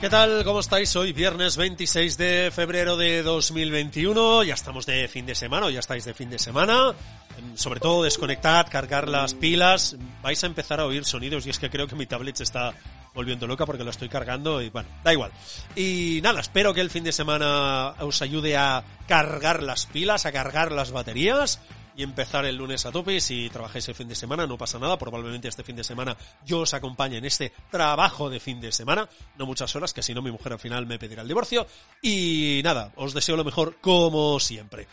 ¿Qué tal? ¿Cómo estáis? Hoy viernes 26 de febrero de 2021. Ya estamos de fin de semana, ya estáis de fin de semana. Em, sobre todo desconectad, cargar las pilas. Vais a empezar a oír sonidos y es que creo que mi tablet se está volviendo loca porque lo estoy cargando y bueno, da igual. Y nada, espero que el fin de semana os ayude a cargar las pilas, a cargar las baterías y empezar el lunes a tope. Si trabajáis el fin de semana, no pasa nada. Probablemente este fin de semana yo os acompañe en este trabajo de fin de semana. No muchas horas, que si no mi mujer al final me pedirá el divorcio. Y nada, os deseo lo mejor como siempre.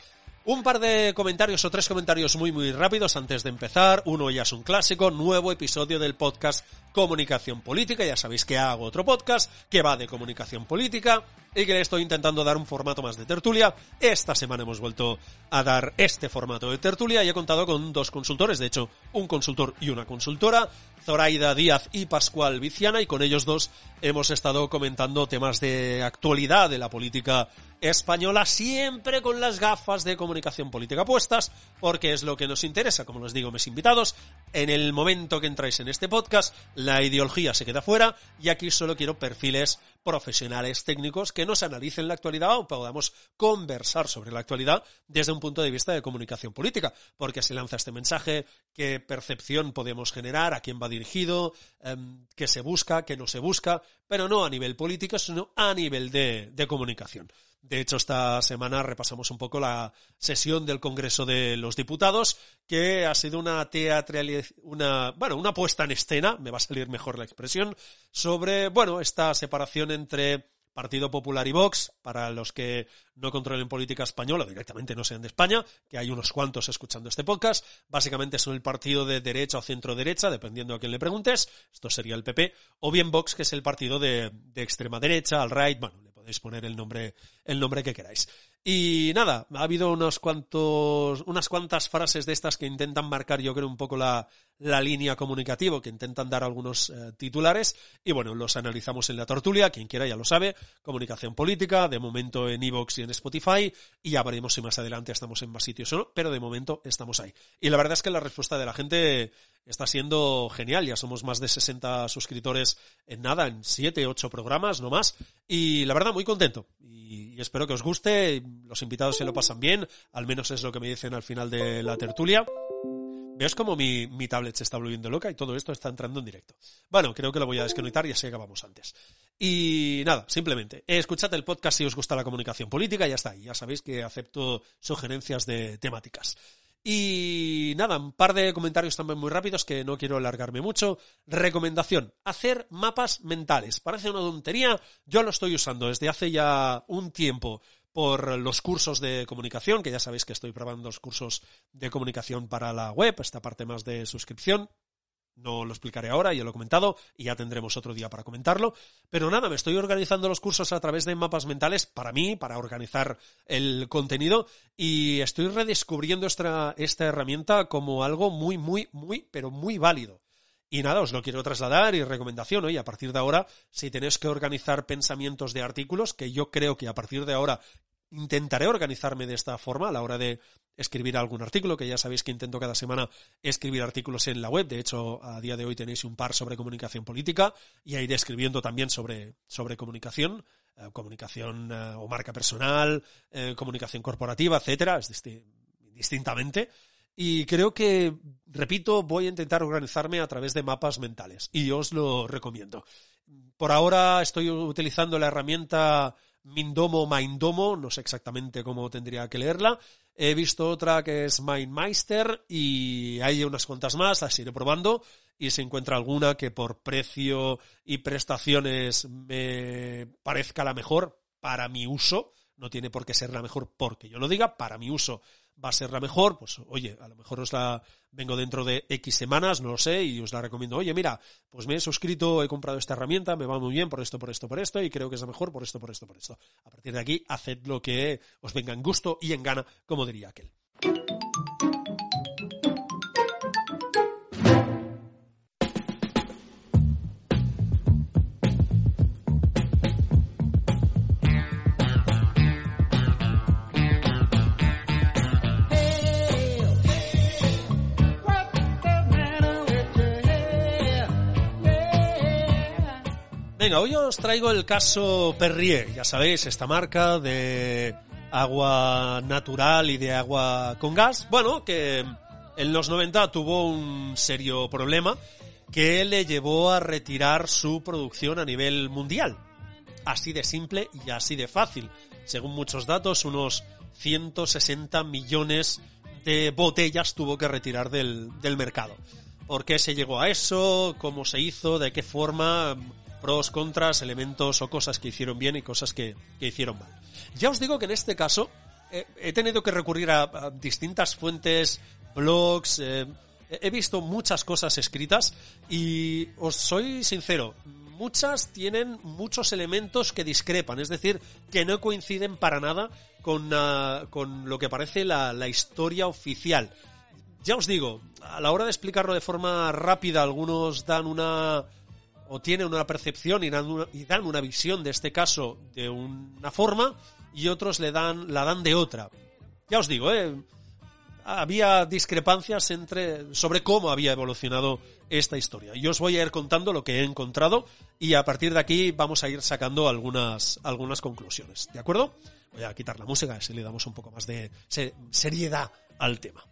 Un par de comentarios o tres comentarios muy muy rápidos antes de empezar. Uno ya es un clásico, nuevo episodio del podcast Comunicación Política. Ya sabéis que hago otro podcast que va de comunicación política y que le estoy intentando dar un formato más de tertulia. Esta semana hemos vuelto a dar este formato de tertulia y he contado con dos consultores, de hecho, un consultor y una consultora, Zoraida Díaz y Pascual Viciana, y con ellos dos hemos estado comentando temas de actualidad de la política española, siempre con las gafas de comunicación política puestas, porque es lo que nos interesa, como les digo, mis invitados. En el momento que entráis en este podcast, la ideología se queda fuera y aquí solo quiero perfiles profesionales técnicos que nos analicen la actualidad o podamos conversar sobre la actualidad desde un punto de vista de comunicación política, porque se lanza este mensaje, qué percepción podemos generar, a quién va dirigido, em, qué se busca, qué no se busca, pero no a nivel político, sino a nivel de, de comunicación. De hecho, esta semana repasamos un poco la sesión del Congreso de los Diputados, que ha sido una teatralidad, una, bueno, una puesta en escena, me va a salir mejor la expresión, sobre, bueno, esta separación entre Partido Popular y Vox, para los que no controlen política española, directamente no sean de España, que hay unos cuantos escuchando este podcast, básicamente son el partido de derecha o centro derecha, dependiendo a quién le preguntes, esto sería el PP, o bien Vox, que es el partido de, de extrema derecha, al right, bueno, podéis poner el nombre, el nombre que queráis. Y nada, ha habido unos cuantos, unas cuantas frases de estas que intentan marcar, yo creo, un poco la, la línea comunicativa, que intentan dar algunos eh, titulares. Y bueno, los analizamos en la tortulia, quien quiera ya lo sabe. Comunicación política, de momento en Evox y en Spotify. Y ya veremos si más adelante estamos en más sitios o no, pero de momento estamos ahí. Y la verdad es que la respuesta de la gente está siendo genial. Ya somos más de 60 suscriptores en nada, en 7, 8 programas, no más. Y la verdad, muy contento. Y, espero que os guste. Los invitados se lo pasan bien. Al menos es lo que me dicen al final de la tertulia. ¿Ves cómo mi, mi, tablet se está volviendo loca y todo esto está entrando en directo? Bueno, creo que lo voy a desconectar y así acabamos antes. Y nada, simplemente, escuchad el podcast si os gusta la comunicación política ya está. Ya sabéis que acepto sugerencias de temáticas. Y nada, un par de comentarios también muy rápidos que no quiero alargarme mucho. Recomendación, hacer mapas mentales. Parece una tontería, yo lo estoy usando desde hace ya un tiempo por los cursos de comunicación, que ya sabéis que estoy probando los cursos de comunicación para la web, esta parte más de suscripción. No lo explicaré ahora, ya lo he comentado y ya tendremos otro día para comentarlo. Pero nada, me estoy organizando los cursos a través de mapas mentales para mí, para organizar el contenido y estoy redescubriendo esta, esta herramienta como algo muy, muy, muy, pero muy válido. Y nada, os lo quiero trasladar y recomendación, y a partir de ahora, si tenéis que organizar pensamientos de artículos, que yo creo que a partir de ahora intentaré organizarme de esta forma a la hora de escribir algún artículo, que ya sabéis que intento cada semana escribir artículos en la web. De hecho, a día de hoy tenéis un par sobre comunicación política y iré escribiendo también sobre, sobre comunicación, eh, comunicación eh, o marca personal, eh, comunicación corporativa, etcétera, es distintamente. Y creo que, repito, voy a intentar organizarme a través de mapas mentales y os lo recomiendo. Por ahora estoy utilizando la herramienta Mindomo Mindomo, no sé exactamente cómo tendría que leerla, he visto otra que es Mindmeister y hay unas cuantas más, las iré probando. Y si encuentra alguna que por precio y prestaciones me parezca la mejor para mi uso, no tiene por qué ser la mejor porque yo lo diga, para mi uso va a ser la mejor, pues oye, a lo mejor os la vengo dentro de X semanas, no lo sé, y os la recomiendo. Oye, mira, pues me he suscrito, he comprado esta herramienta, me va muy bien por esto, por esto, por esto, y creo que es la mejor por esto, por esto, por esto. A partir de aquí, haced lo que os venga en gusto y en gana, como diría aquel. Hoy os traigo el caso Perrier, ya sabéis, esta marca de agua natural y de agua con gas. Bueno, que en los 90 tuvo un serio problema que le llevó a retirar su producción a nivel mundial. Así de simple y así de fácil. Según muchos datos, unos 160 millones de botellas tuvo que retirar del, del mercado. ¿Por qué se llegó a eso? ¿Cómo se hizo? ¿De qué forma? Pros, contras, elementos o cosas que hicieron bien y cosas que, hicieron mal. Ya os digo que en este caso he tenido que recurrir a, distintas fuentes, blogs, eh, he visto muchas cosas escritas y os soy sincero, muchas tienen muchos elementos que discrepan, es decir, que no coinciden para nada con, ah, con lo que parece la, la historia oficial. Ya os digo, a la hora de explicarlo de forma rápida, algunos dan una o tienen una percepción y dan una, visión de este caso de una forma y otros le dan, la dan de otra. Ya os digo, ¿eh? había discrepancias entre, sobre cómo había evolucionado esta historia. Yo os voy a ir contando lo que he encontrado y a partir de aquí vamos a ir sacando algunas, algunas conclusiones. ¿De acuerdo? Voy a quitar la música, así le damos un poco más de seriedad al tema.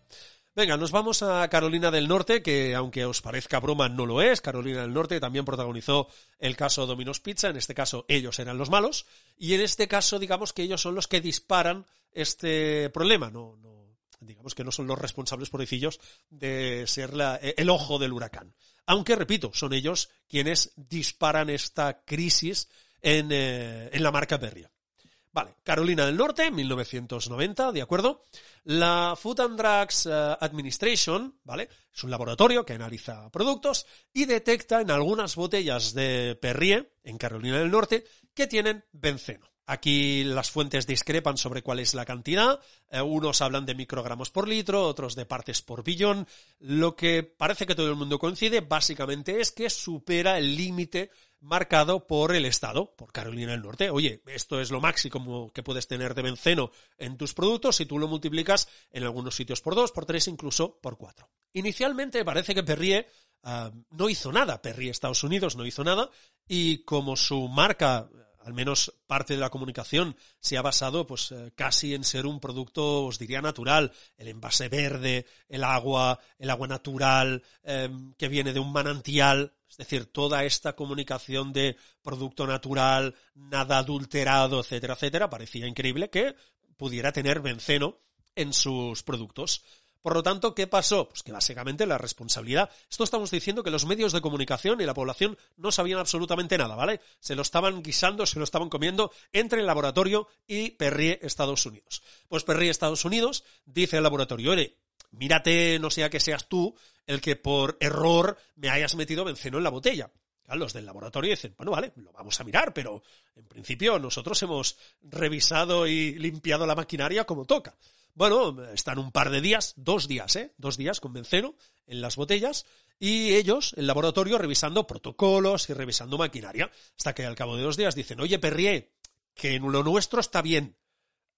Venga, nos vamos a Carolina del Norte, que aunque os parezca broma, no lo es. Carolina del Norte también protagonizó el caso Domino's Pizza. En este caso, ellos eran los malos. Y en este caso, digamos que ellos son los que disparan este problema. No, no, digamos que no son los responsables, pobrecillos, de ser la, el ojo del huracán. Aunque, repito, son ellos quienes disparan esta crisis en, eh, en la marca Perria. Vale, Carolina del Norte, 1990, ¿de acuerdo? La Food and Drugs eh, Administration, ¿vale? Es un laboratorio que analiza productos y detecta en algunas botellas de Perrier, en Carolina del Norte, que tienen benceno. Aquí las fuentes discrepan sobre cuál es la cantidad. Eh, unos hablan de microgramos por litro, otros de partes por billón. Lo que parece que todo el mundo coincide básicamente es que supera el límite marcado por el Estado, por Carolina del Norte. Oye, esto es lo máximo que puedes tener de benceno en tus productos si tú lo multiplicas en algunos sitios por dos, por tres, incluso por cuatro. Inicialmente parece que Perrier ah, no hizo nada, Perrier Estados Unidos no hizo nada y como su marca al menos parte de la comunicación se ha basado pues eh, casi en ser un producto, os diría, natural. El envase verde, el agua, el agua natural, em, que viene de un manantial, es decir, toda esta comunicación de producto natural, nada adulterado, etcétera, etcétera, parecía increíble que pudiera tener benceno en sus productos. Por lo tanto, ¿qué pasó? Pues que básicamente la responsabilidad. Esto estamos diciendo que los medios de comunicación y la población no sabían absolutamente nada, ¿vale? Se lo estaban guisando, se lo estaban comiendo entre el laboratorio y Perrier Estados Unidos. Pues Perrier Estados Unidos dice al laboratorio, oye, mírate, no sea que seas tú el que por error me hayas metido benceno en la botella. los del laboratorio dicen, bueno, vale, lo vamos a mirar, pero en principio nosotros hemos revisado y limpiado la maquinaria como toca. Bueno, están un par de días, dos días, ¿eh? Dos días con benceno en las botellas y ellos, el laboratorio, revisando protocolos y revisando maquinaria. Hasta que al cabo de dos días dicen, oye, Perrier, que lo nuestro está bien,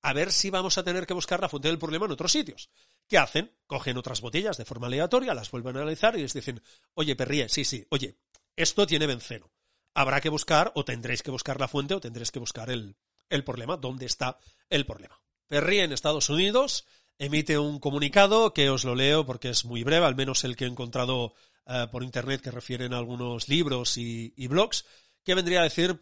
a ver si vamos a tener que buscar la fuente del problema en otros sitios. ¿Qué hacen? Cogen otras botellas de forma aleatoria, las vuelven a analizar y les dicen, oye, Perrier, sí, sí, oye, esto tiene benceno. Habrá que buscar, o tendréis que buscar la fuente, o tendréis que buscar el, el problema, dónde está el problema. Perrier en Estados Unidos emite un comunicado que os lo leo porque es muy breve, al menos el que he encontrado eh, por internet que refieren a algunos libros y, blogs, que vendría a decir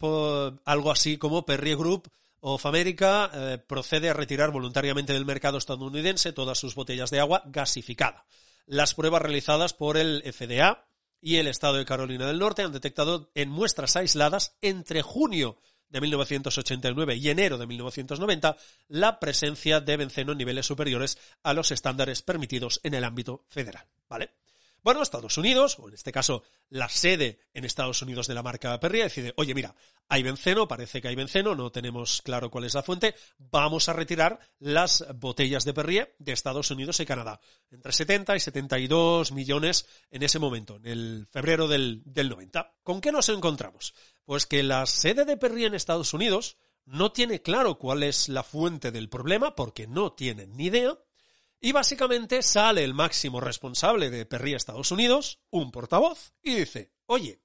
algo así como Perrier Group of America eh, procede a retirar voluntariamente del mercado estadounidense todas sus botellas de agua gasificada. Las pruebas realizadas por el FDA y el estado de Carolina del Norte han detectado en muestras aisladas entre junio de 1989 y enero de 1990 la presencia de benceno en niveles superiores a los estándares permitidos en el ámbito federal. ¿Vale? Bueno, Estados Unidos, o en este caso la sede en Estados Unidos de la marca Perrier, decide, oye, mira, hay benceno, parece que hay benceno, no tenemos claro cuál es la fuente, vamos a retirar las botellas de Perrier de Estados Unidos y Canadá. Entre 70 y 72 millones en ese momento, en el febrero del, del 90. ¿Con qué nos encontramos? Pues que la sede de Perrier en Estados Unidos no tiene claro cuál es la fuente del problema, porque no tienen ni idea, y básicamente sale el máximo responsable de Perrier Estados Unidos, un portavoz, y dice, oye,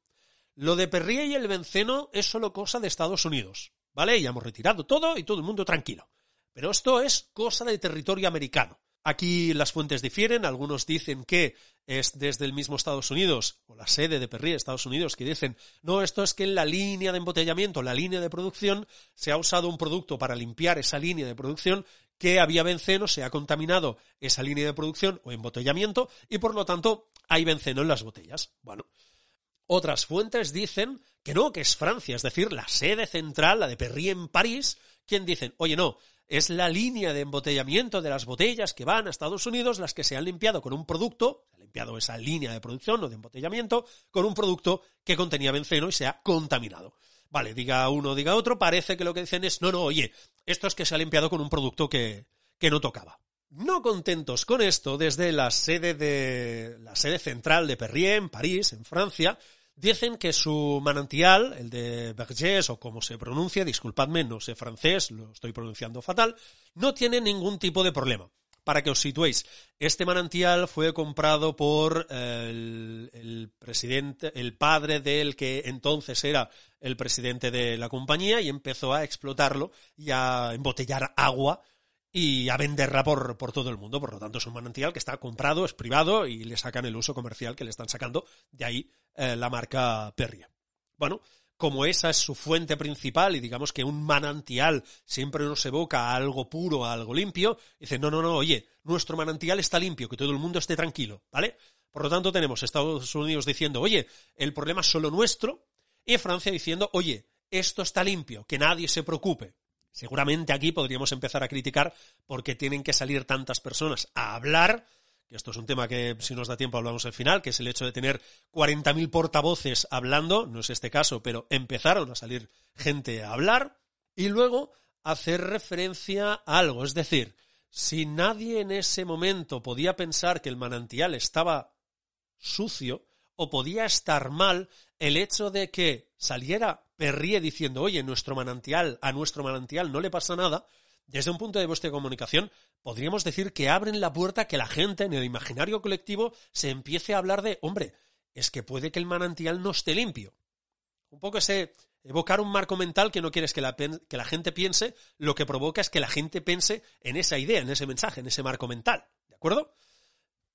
lo de Perrier y el benceno es solo cosa de Estados Unidos, ¿vale? Ya hemos retirado todo y todo el mundo tranquilo. Pero esto es cosa de territorio americano. Aquí las fuentes difieren, algunos dicen que es desde el mismo Estados Unidos, o la sede de Perrier, Estados Unidos, que dicen, no, esto es que en la línea de embotellamiento, la línea de producción, se ha usado un producto para limpiar esa línea de producción que había benceno, se ha contaminado esa línea de producción o embotellamiento y por lo tanto hay benceno en las botellas. Bueno, otras fuentes dicen que no, que es Francia, es decir, la sede central, la de Perrier en París, quien dicen, oye no, es la línea de embotellamiento de las botellas que van a Estados Unidos las que se han limpiado con un producto, se ha limpiado esa línea de producción o de embotellamiento, con un producto que contenía benceno y se ha contaminado. Vale, diga uno, diga otro, parece que lo que dicen es, no, no, oye, esto es que se ha limpiado con un producto que, que no tocaba. No contentos con esto, desde la sede de la sede central de Perrier en París, en Francia, dicen que su manantial, el de Bergès o como se pronuncia, disculpadme, no sé francés, lo estoy pronunciando fatal, no tiene ningún tipo de problema. Para que os situéis, este manantial fue comprado por el, el, presidente, el padre del que entonces era el presidente de la compañía y empezó a explotarlo y a embotellar agua y a venderla por, por todo el mundo. Por lo tanto, es un manantial que está comprado, es privado y le sacan el uso comercial que le están sacando. De ahí eh, la marca Perrier. Bueno, como esa es su fuente principal y digamos que un manantial siempre nos evoca a algo puro, a algo limpio, dice, no, no, no, oye, nuestro manantial está limpio, que todo el mundo esté tranquilo, ¿vale? Por lo tanto, tenemos Estados Unidos diciendo, oye, el problema es solo nuestro, y Francia diciendo, oye, esto está limpio, que nadie se preocupe. Seguramente aquí podríamos empezar a criticar porque tienen que salir tantas personas a hablar que esto es un tema que si nos da tiempo hablamos al final, que es el hecho de tener 40.000 portavoces hablando, no es este caso, pero empezaron a salir gente a hablar, y luego hacer referencia a algo, es decir, si nadie en ese momento podía pensar que el manantial estaba sucio o podía estar mal, el hecho de que saliera Perrier diciendo, oye, nuestro manantial, a nuestro manantial no le pasa nada, desde un punto de vista de comunicación, podríamos decir que abren la puerta que la gente en el imaginario colectivo se empiece a hablar de, hombre, es que puede que el manantial no esté limpio. Un poco ese evocar un marco mental que no quieres que la, que la gente piense, lo que provoca es que la gente piense en esa idea, en ese mensaje, en ese marco mental. ¿De acuerdo?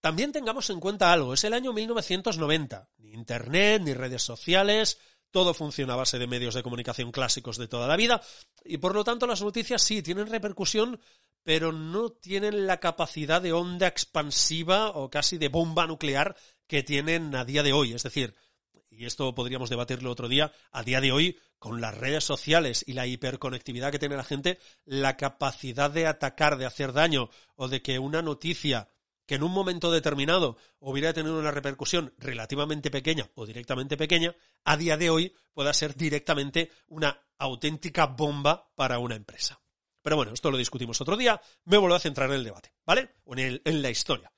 También tengamos en cuenta algo, es el año 1990. Ni internet, ni redes sociales, todo funciona a base de medios de comunicación clásicos de toda la vida y por lo tanto las noticias sí tienen repercusión, pero no tienen la capacidad de onda expansiva o casi de bomba nuclear que tienen a día de hoy. Es decir, y esto podríamos debatirlo otro día, a día de hoy, con las redes sociales y la hiperconectividad que tiene la gente, la capacidad de atacar, de hacer daño o de que una noticia que en un momento determinado hubiera tenido una repercusión relativamente pequeña o directamente pequeña, a día de hoy pueda ser directamente una auténtica bomba para una empresa. Pero bueno, esto lo discutimos otro día, me vuelvo a centrar en el debate, ¿vale? En, en la historia.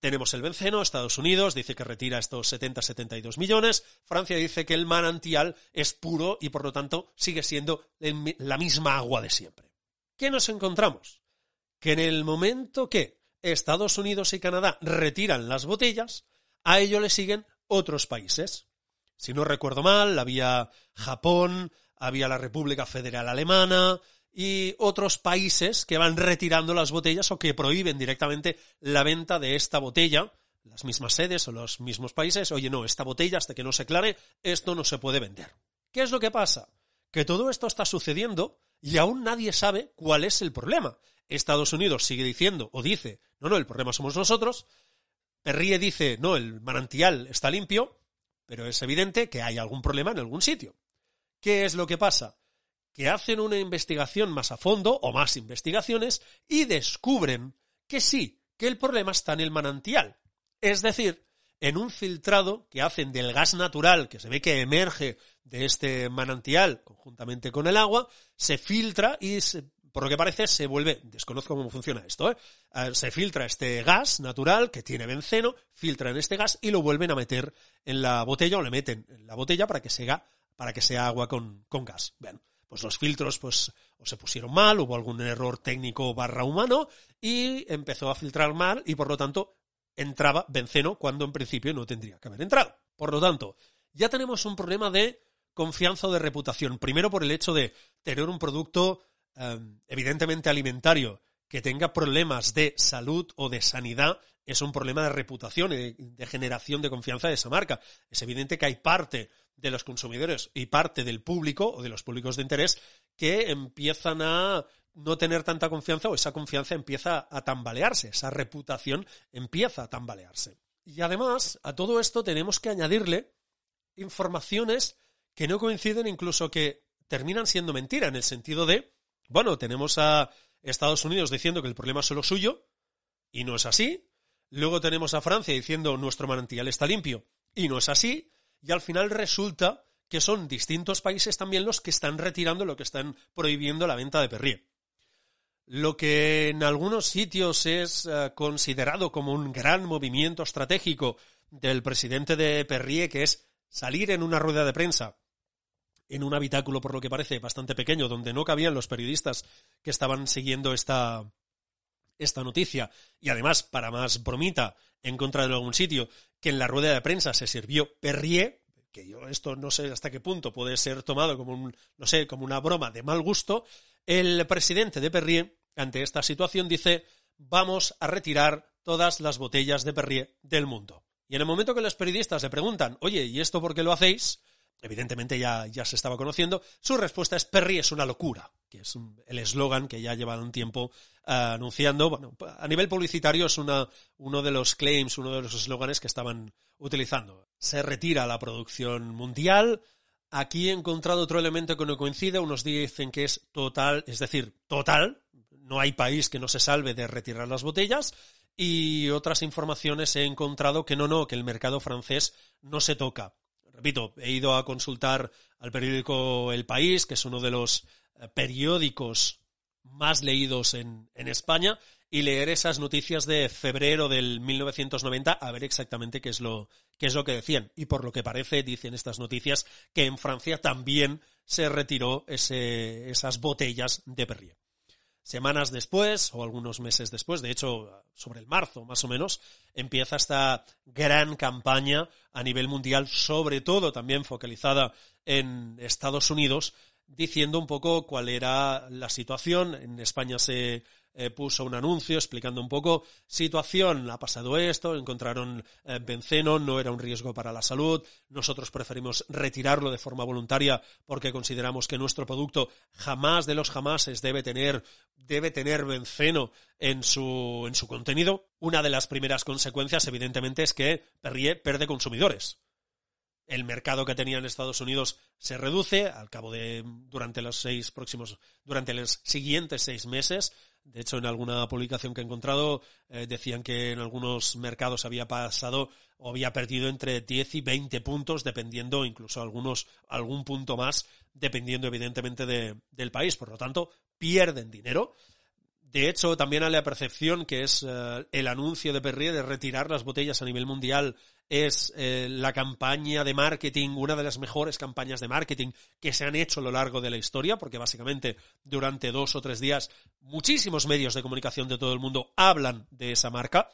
Tenemos el benceno, Estados Unidos dice que retira estos 70-72 millones, Francia dice que el manantial es puro y por lo tanto sigue siendo la misma agua de siempre. ¿Qué nos encontramos? Que en el momento que Estados Unidos y Canadá retiran las botellas, a ello le siguen otros países. Si no recuerdo mal, había Japón, había la República Federal Alemana y otros países que van retirando las botellas o que prohíben directamente la venta de esta botella, las mismas sedes o los mismos países, oye, no, esta botella hasta que no se aclare, esto no se puede vender. ¿Qué es lo que pasa? Que todo esto está sucediendo y aún nadie sabe cuál es el problema. Estados Unidos sigue diciendo o dice, no, no, el problema somos nosotros. Perrier dice, no, el manantial está limpio, pero es evidente que hay algún problema en algún sitio. ¿Qué es lo que pasa? Que hacen una investigación más a fondo o más investigaciones y descubren que sí, que el problema está en el manantial. Es decir, en un filtrado que hacen del gas natural que se ve que emerge de este manantial conjuntamente con el agua, se filtra y por lo que parece se vuelve, desconozco cómo funciona esto, ¿eh? se filtra este gas natural que tiene benceno, filtran este gas y lo vuelven a meter en la botella o le meten en la botella para que sea, para que sea agua con, con gas. Bueno, pues los filtros pues o se pusieron mal, hubo algún error técnico barra humano y empezó a filtrar mal y por lo tanto entraba benceno cuando en principio no tendría que haber entrado. Por lo tanto, ya tenemos un problema de confianza o de reputación. Primero por el hecho de tener un producto em, evidentemente alimentario que tenga problemas de salud o de sanidad es un problema de reputación y de, generación de confianza de esa marca. Es evidente que hay parte de los consumidores y parte del público o de los públicos de interés que empiezan a no tener tanta confianza o esa confianza empieza a tambalearse, esa reputación empieza a tambalearse. Y además, a todo esto tenemos que añadirle informaciones que no coinciden, incluso que terminan siendo mentira, en el sentido de, bueno, tenemos a Estados Unidos diciendo que el problema es solo suyo, y no es así. Luego tenemos a Francia diciendo nuestro manantial está limpio, y no es así. Y al final resulta que son distintos países también los que están retirando lo que están prohibiendo la venta de Perrier. Lo que en algunos sitios es eh, considerado como un gran movimiento estratégico del presidente de Perrier, que es salir en una rueda de prensa, en un habitáculo, por lo que parece, bastante pequeño, donde no cabían los periodistas que estaban siguiendo esta, esta noticia, y además, para más bromita, en contra de algún sitio, que en la rueda de prensa se sirvió Perrier, que yo esto no sé hasta qué punto puede ser tomado como un, no sé, como una broma de mal gusto, el presidente de Perrier, ante esta situación, dice, vamos a retirar todas las botellas de Perrier del mundo. Y en el momento que los periodistas le preguntan, oye, ¿y esto por qué lo hacéis? Evidentemente ya, ya se estaba conociendo. Su respuesta es Perrier es una locura, que es el eslogan que ya lleva un tiempo eh, anunciando. Bueno, a nivel publicitario es una, uno de los claims, uno de los eslóganes que estaban utilizando. Se retira la producción mundial, Aquí he encontrado otro elemento que no coincide. Unos dicen que es total, es decir, total. No hay país que no se salve de retirar las botellas. Y otras informaciones he encontrado que no, no, que el mercado francés no se toca. Repito, he ido a consultar al periódico El País, que es uno de los eh, periódicos más leídos en, España, y leer esas noticias de febrero del 1990 a ver exactamente qué es lo qué es lo que decían y por lo que parece dicen estas noticias que en Francia también se retiró ese, esas botellas de Perrier. Semanas después, o algunos meses después, de hecho, sobre el marzo más o menos, empieza esta gran campaña a nivel mundial, sobre todo también focalizada en Estados Unidos, diciendo un poco cuál era la situación. En España se eh, puso un anuncio explicando un poco situación, ha pasado esto, encontraron eh, benceno, no era un riesgo para la salud, nosotros preferimos retirarlo de forma voluntaria porque consideramos que nuestro producto jamás de los jamases debe tener, debe tener benceno en su, en su contenido. Una de las primeras consecuencias, evidentemente, es que Perrier pierde consumidores el mercado que tenía en Estados Unidos se reduce al cabo de durante los seis próximos durante los siguientes seis meses de hecho, en alguna publicación que he encontrado eh, decían que en algunos mercados había pasado o había perdido entre 10 y 20 puntos, dependiendo incluso algunos algún punto más, dependiendo evidentemente del país. Por lo tanto, pierden dinero. De hecho, también hay la percepción que es eh, el anuncio de Perrier de retirar las botellas a nivel mundial es eh, la campaña de marketing, una de las mejores campañas de marketing que se han hecho a lo largo de la historia, porque básicamente durante dos o tres días muchísimos medios de comunicación de todo el mundo hablan de esa marca.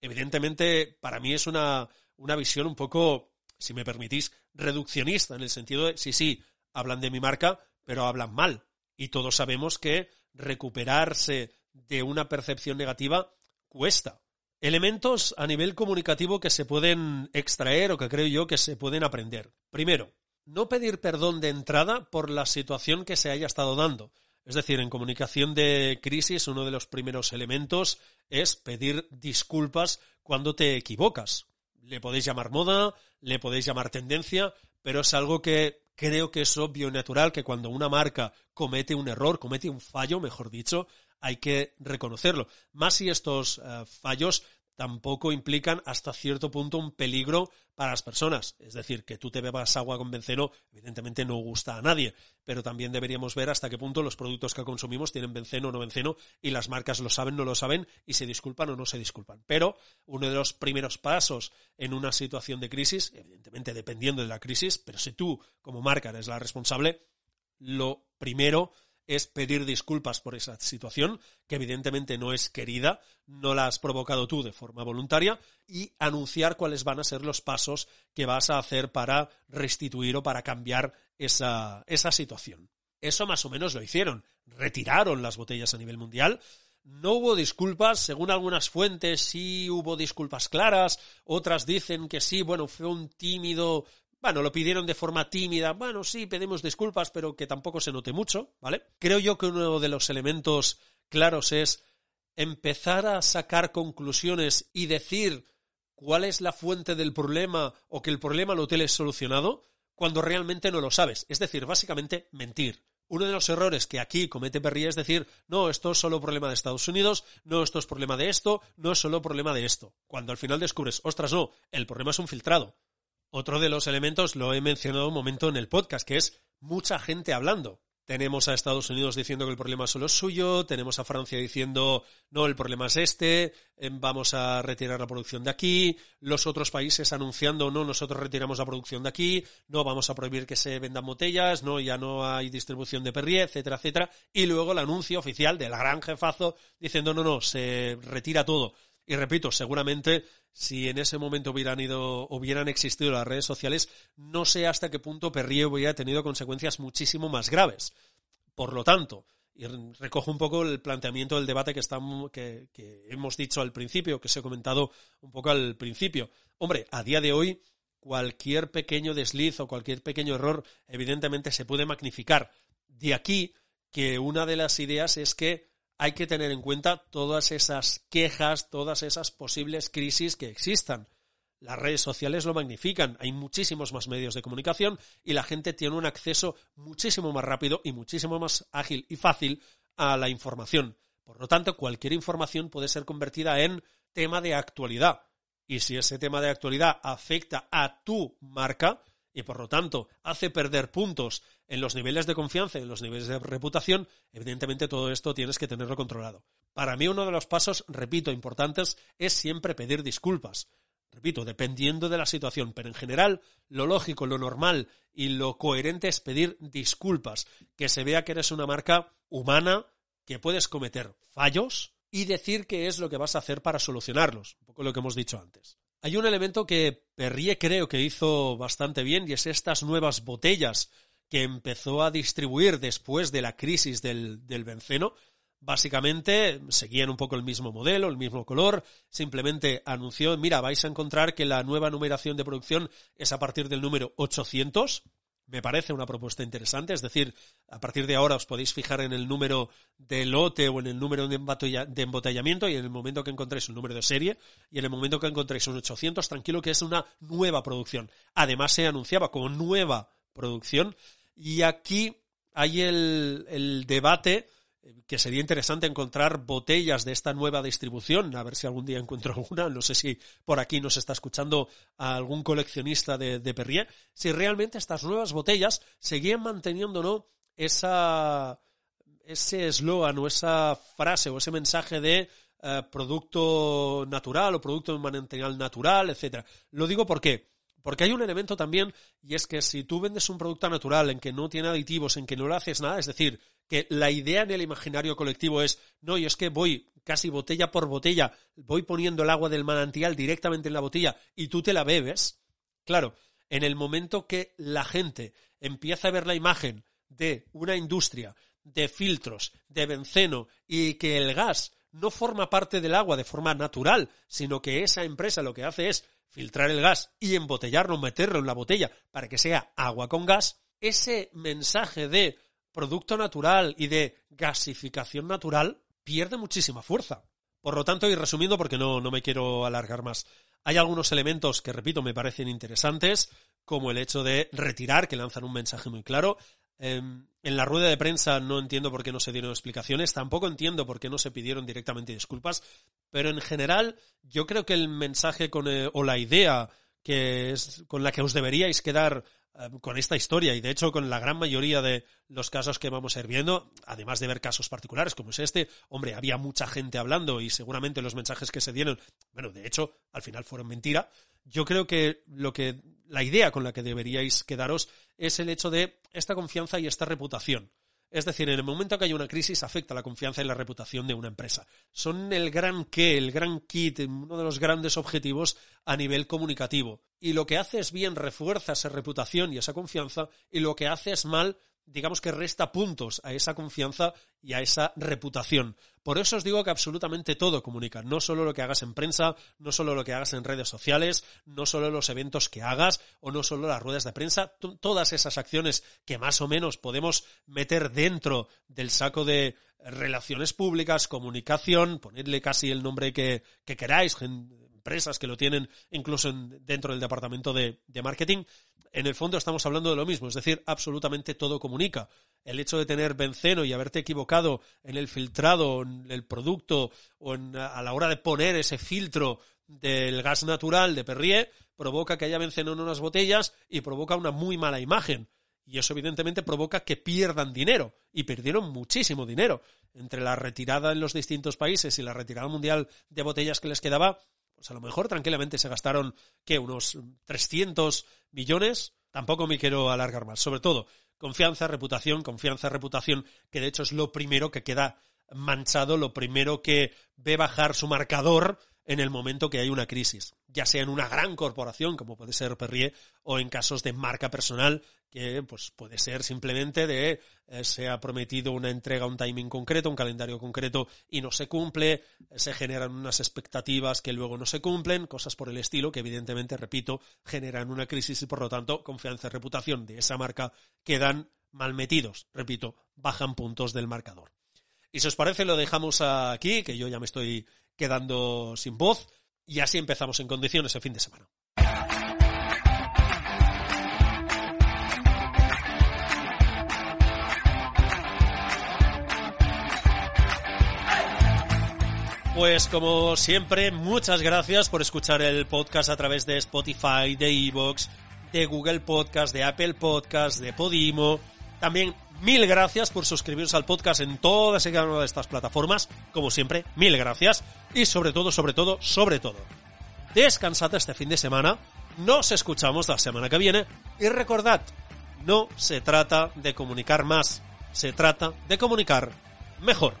Evidentemente, para mí es una, una visión un poco, si me permitís, reduccionista, en el sentido de, sí, sí, hablan de mi marca, pero hablan mal. Y todos sabemos que recuperarse de una percepción negativa cuesta elementos a nivel comunicativo que se pueden extraer o que creo yo que se pueden aprender. Primero, no pedir perdón de entrada por la situación que se haya estado dando. Es decir, en comunicación de crisis uno de los primeros elementos es pedir disculpas cuando te equivocas. Le podéis llamar moda, le podéis llamar tendencia, pero es algo que creo que es obvio y natural que cuando una marca comete un error, comete un fallo, mejor dicho, hay que reconocerlo. Más si estos eh, fallos tampoco implican hasta cierto punto un peligro para las personas. Es decir, que tú te bebas agua con benceno, evidentemente no gusta a nadie, pero también deberíamos ver hasta qué punto los productos que consumimos tienen benceno o no benceno y las marcas lo saben, no lo saben y se disculpan o no se disculpan. Pero uno de los primeros pasos en una situación de crisis, evidentemente dependiendo de la crisis, pero si tú como marca eres la responsable, lo primero es pedir disculpas por esa situación, que evidentemente no es querida, no la has provocado tú de forma voluntaria, y anunciar cuáles van a ser los pasos que vas a hacer para restituir o para cambiar esa, esa situación. Eso más o menos lo hicieron. Retiraron las botellas a nivel mundial. No hubo disculpas, según algunas fuentes sí hubo disculpas claras, otras dicen que sí, bueno, fue un tímido bueno, lo pidieron de forma tímida, bueno, sí, pedimos disculpas, pero que tampoco se note mucho, ¿vale? Creo yo que uno de los elementos claros es empezar a sacar conclusiones y decir cuál es la fuente del problema o que el problema lo tienes solucionado cuando realmente no lo sabes. Es decir, básicamente mentir. Uno de los errores que aquí comete Perry es decir, no, esto es solo problema de Estados Unidos, no, esto es problema de esto, no es solo problema de esto. Cuando al final descubres, ostras, no, el problema es un filtrado. Otro de los elementos lo he mencionado un momento en el podcast, que es mucha gente hablando. Tenemos a Estados Unidos diciendo que el problema solo es suyo, tenemos a Francia diciendo no, el problema es este, em, vamos a retirar la producción de aquí, los otros países anunciando no, nosotros retiramos la producción de aquí, no vamos a prohibir que se vendan botellas, no, ya no hay distribución de Perrier, etcétera, etcétera, y luego el anuncio oficial del gran jefazo diciendo no, no, se retira todo. Y repito, seguramente si en ese momento hubieran ido, hubieran existido las redes sociales, no sé hasta qué punto Perrier hubiera tenido consecuencias muchísimo más graves. Por lo tanto, y recojo un poco el planteamiento del debate que, estamos, que, que hemos dicho al principio, que se ha comentado un poco al principio. Hombre, a día de hoy, cualquier pequeño desliz o cualquier pequeño error, evidentemente se puede magnificar. De aquí que una de las ideas es que hay que tener en cuenta todas esas quejas, todas esas posibles crisis que existan. Las redes sociales lo magnifican, hay muchísimos más medios de comunicación y la gente tiene un acceso muchísimo más rápido y muchísimo más ágil y fácil a la información. Por lo tanto, cualquier información puede ser convertida en tema de actualidad. Y si ese tema de actualidad afecta a tu marca, y por lo tanto hace perder puntos en los niveles de confianza y en los niveles de reputación, evidentemente todo esto tienes que tenerlo controlado. Para mí uno de los pasos, repito, importantes es siempre pedir disculpas. Repito, dependiendo de la situación, pero en general lo lógico, lo normal y lo coherente es pedir disculpas, que se vea que eres una marca humana, que puedes cometer fallos y decir qué es lo que vas a hacer para solucionarlos, un poco lo que hemos dicho antes. Hay un elemento que Perrier creo que hizo bastante bien y es estas nuevas botellas que empezó a distribuir después de la crisis del, del benceno. Básicamente seguían un poco el mismo modelo, el mismo color, simplemente anunció, mira, vais a encontrar que la nueva numeración de producción es a partir del número 800, me parece una propuesta interesante, es decir, a partir de ahora os podéis fijar en el número de lote o en el número de, embotellamiento y en el momento que encontréis un número de serie y en el momento que encontréis un 800, tranquilo que es una nueva producción. Además se anunciaba como nueva producción y aquí hay el, el debate que sería interesante encontrar botellas de esta nueva distribución, a ver si algún día encuentro alguna, no sé si por aquí nos está escuchando algún coleccionista de, de Perrier, si realmente estas nuevas botellas seguían manteniendo no esa ese eslogan o esa frase o ese mensaje de eh, producto natural o producto material natural, etcétera. Lo digo porque porque hay un elemento también, y es que si tú vendes un producto natural en que no tiene aditivos, en que no le haces nada, es decir, que la idea en el imaginario colectivo es, no, y es que voy casi botella por botella, voy poniendo el agua del manantial directamente en la botella y tú te la bebes, claro, en el momento que la gente empieza a ver la imagen de una industria de filtros, de benceno y que el gas no forma parte del agua de forma natural, sino que esa empresa lo que hace es filtrar el gas y embotellarlo, meterlo en la botella para que sea agua con gas, ese mensaje de producto natural y de gasificación natural pierde muchísima fuerza. Por lo tanto, y resumiendo porque no, no me quiero alargar más, hay algunos elementos que, repito, me parecen interesantes, como el hecho de retirar, que lanzan un mensaje muy claro. Em, en la rueda de prensa no entiendo por qué no se dieron explicaciones, tampoco entiendo por qué no se pidieron directamente disculpas, pero en general yo creo que el mensaje con, eh, o la idea que es con la que os deberíais quedar con esta historia y de hecho con la gran mayoría de los casos que vamos a ir viendo, además de ver casos particulares como es este, hombre, había mucha gente hablando y seguramente los mensajes que se dieron, bueno, de hecho, al final fueron mentira. Yo creo que lo que la idea con la que deberíais quedaros es el hecho de esta confianza y esta reputación. Es decir, en el momento que hay una crisis afecta la confianza y la reputación de una empresa. Son el gran qué, el gran kit, uno de los grandes objetivos a nivel comunicativo. Y lo que hace es bien refuerza esa reputación y esa confianza y lo que hace es mal digamos que resta puntos a esa confianza y a esa reputación. Por eso os digo que absolutamente todo comunica, no solo lo que hagas en prensa, no solo lo que hagas en redes sociales, no solo los eventos que hagas o no solo las ruedas de prensa, todas esas acciones que más o menos podemos meter dentro del saco de relaciones públicas, comunicación, ponerle casi el nombre que, que queráis, empresas que lo tienen incluso dentro del departamento de, marketing, en el fondo estamos hablando de lo mismo, es decir, absolutamente todo comunica. El hecho de tener benceno y haberte equivocado en el filtrado, en el producto o en, a la hora de poner ese filtro del gas natural de Perrier, provoca que haya benceno en unas botellas y provoca una muy mala imagen. Y eso evidentemente provoca que pierdan dinero. Y perdieron muchísimo dinero. Entre la retirada en los distintos países y la retirada mundial de botellas que les quedaba, a lo mejor tranquilamente se gastaron. Unos 300 millones. Tampoco me quiero alargar más. Sobre todo, confianza, reputación, confianza, reputación, que de hecho es lo primero que queda manchado, lo primero que ve bajar su marcador en el momento que hay una crisis, ya sea en una gran corporación como puede ser Perrier o en casos de marca personal que pues puede ser simplemente de eh, se ha prometido una entrega, un timing concreto, un calendario concreto y no se cumple, se generan unas expectativas que luego no se cumplen, cosas por el estilo que evidentemente, repito, generan una crisis y por lo tanto confianza y reputación de esa marca quedan mal metidos, repito, bajan puntos del marcador. Y si os parece lo dejamos aquí, que yo ya me estoy quedando sin voz y así empezamos en condiciones el fin de semana. Pues como siempre, muchas gracias por escuchar el podcast a través de Spotify, de Evox, de Google Podcast, de Apple Podcast, de Podimo. También Mil gracias por suscribiros al podcast en todas y cada una de estas plataformas. Como siempre, mil gracias. Y sobre todo, sobre todo, sobre todo, descansad este fin de semana. Nos escuchamos la semana que viene. Y recordad, no se trata de comunicar más, se trata de comunicar mejor.